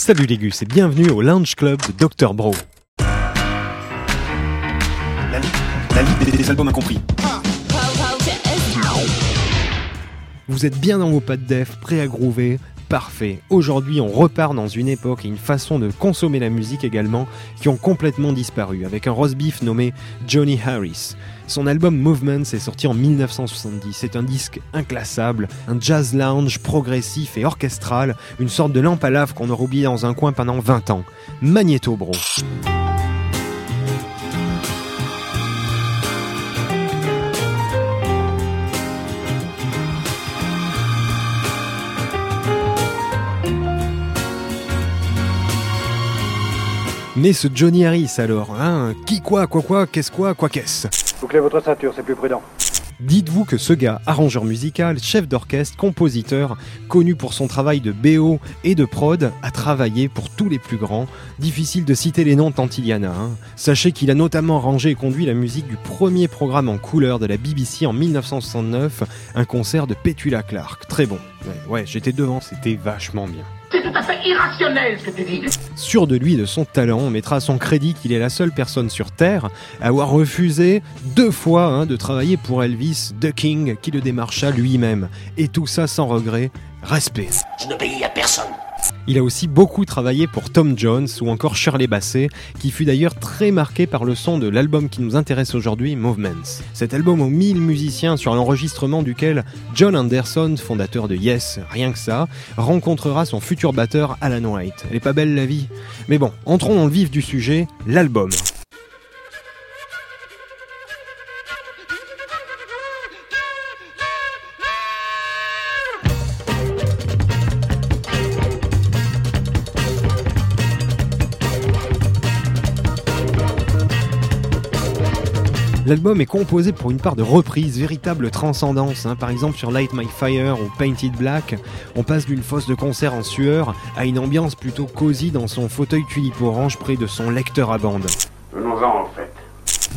Salut les gus et bienvenue au Lounge Club de Dr Bro. La, li- la liste des, des albums incompris. Vous êtes bien dans vos pattes def, prêts à groover Parfait. Aujourd'hui, on repart dans une époque et une façon de consommer la musique également qui ont complètement disparu, avec un roast beef nommé Johnny Harris. Son album Movements est sorti en 1970. C'est un disque inclassable, un jazz lounge progressif et orchestral, une sorte de lampe à lave qu'on aurait oublié dans un coin pendant 20 ans. Magnéto Bro. Mais ce Johnny Harris alors, hein Qui quoi, quoi quoi, qu'est-ce quoi, quoi qu'est-ce? Bouclez votre ceinture, c'est plus prudent. Dites-vous que ce gars, arrangeur musical, chef d'orchestre, compositeur, connu pour son travail de BO et de prod, a travaillé pour tous les plus grands. Difficile de citer les noms tant il y en a. hein. Sachez qu'il a notamment arrangé et conduit la musique du premier programme en couleur de la BBC en 1969, un concert de Petula Clark. Très bon. Ouais, ouais, j'étais devant, c'était vachement bien. C'est tout à fait irrationnel ce que tu dis. Sûr de lui et de son talent, on mettra à son crédit qu'il est la seule personne sur Terre à avoir refusé deux fois hein, de travailler pour Elvis, The King, qui le démarcha lui-même. Et tout ça sans regret. Respect. Je n'obéis à personne. Il a aussi beaucoup travaillé pour Tom Jones ou encore Shirley Bassey, qui fut d'ailleurs très marqué par le son de l'album qui nous intéresse aujourd'hui, Movements. Cet album aux 1000 musiciens sur l'enregistrement duquel John Anderson, fondateur de Yes, rien que ça, rencontrera son futur batteur Alan White. Elle est pas belle la vie Mais bon, entrons dans le vif du sujet, l'album. L'album est composé pour une part de reprise, véritable transcendance. hein. Par exemple sur Light My Fire ou Painted Black, on passe d'une fosse de concert en sueur à une ambiance plutôt cosy dans son fauteuil tulipe orange près de son lecteur à bande.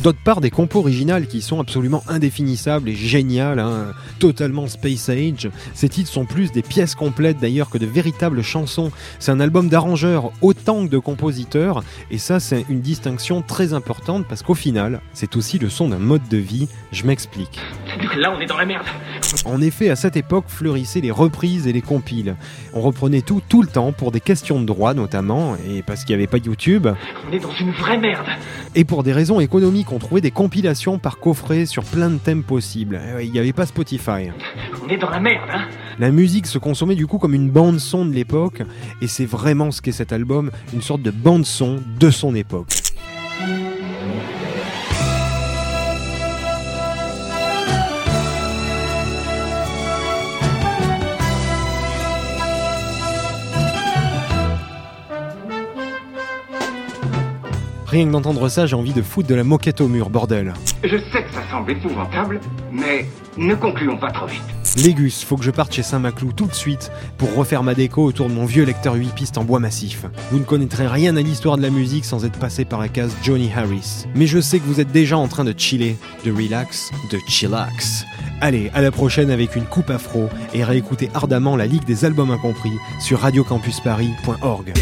D'autre part, des compos originales qui sont absolument indéfinissables et géniales, hein, totalement Space Age. Ces titres sont plus des pièces complètes d'ailleurs que de véritables chansons. C'est un album d'arrangeurs autant que de compositeurs, et ça c'est une distinction très importante parce qu'au final, c'est aussi le son d'un mode de vie. Je m'explique. Là, on est dans la merde. En effet, à cette époque fleurissaient les reprises et les compiles. On reprenait tout tout le temps pour des questions de droit notamment, et parce qu'il n'y avait pas YouTube. On est dans une vraie merde. Et pour des raisons économiques, on trouvait des compilations par coffret sur plein de thèmes possibles. Ouais, Il n'y avait pas Spotify. On est dans la merde, hein. La musique se consommait du coup comme une bande son de l'époque, et c'est vraiment ce qu'est cet album, une sorte de bande son de son époque. Rien que d'entendre ça, j'ai envie de foutre de la moquette au mur, bordel. Je sais que ça semble épouvantable, mais ne concluons pas trop vite. Légus, faut que je parte chez Saint-Maclou tout de suite pour refaire ma déco autour de mon vieux lecteur 8 pistes en bois massif. Vous ne connaîtrez rien à l'histoire de la musique sans être passé par la case Johnny Harris. Mais je sais que vous êtes déjà en train de chiller, de relax, de chillax. Allez, à la prochaine avec une coupe afro et réécoutez ardemment la Ligue des Albums Incompris sur radiocampusparis.org.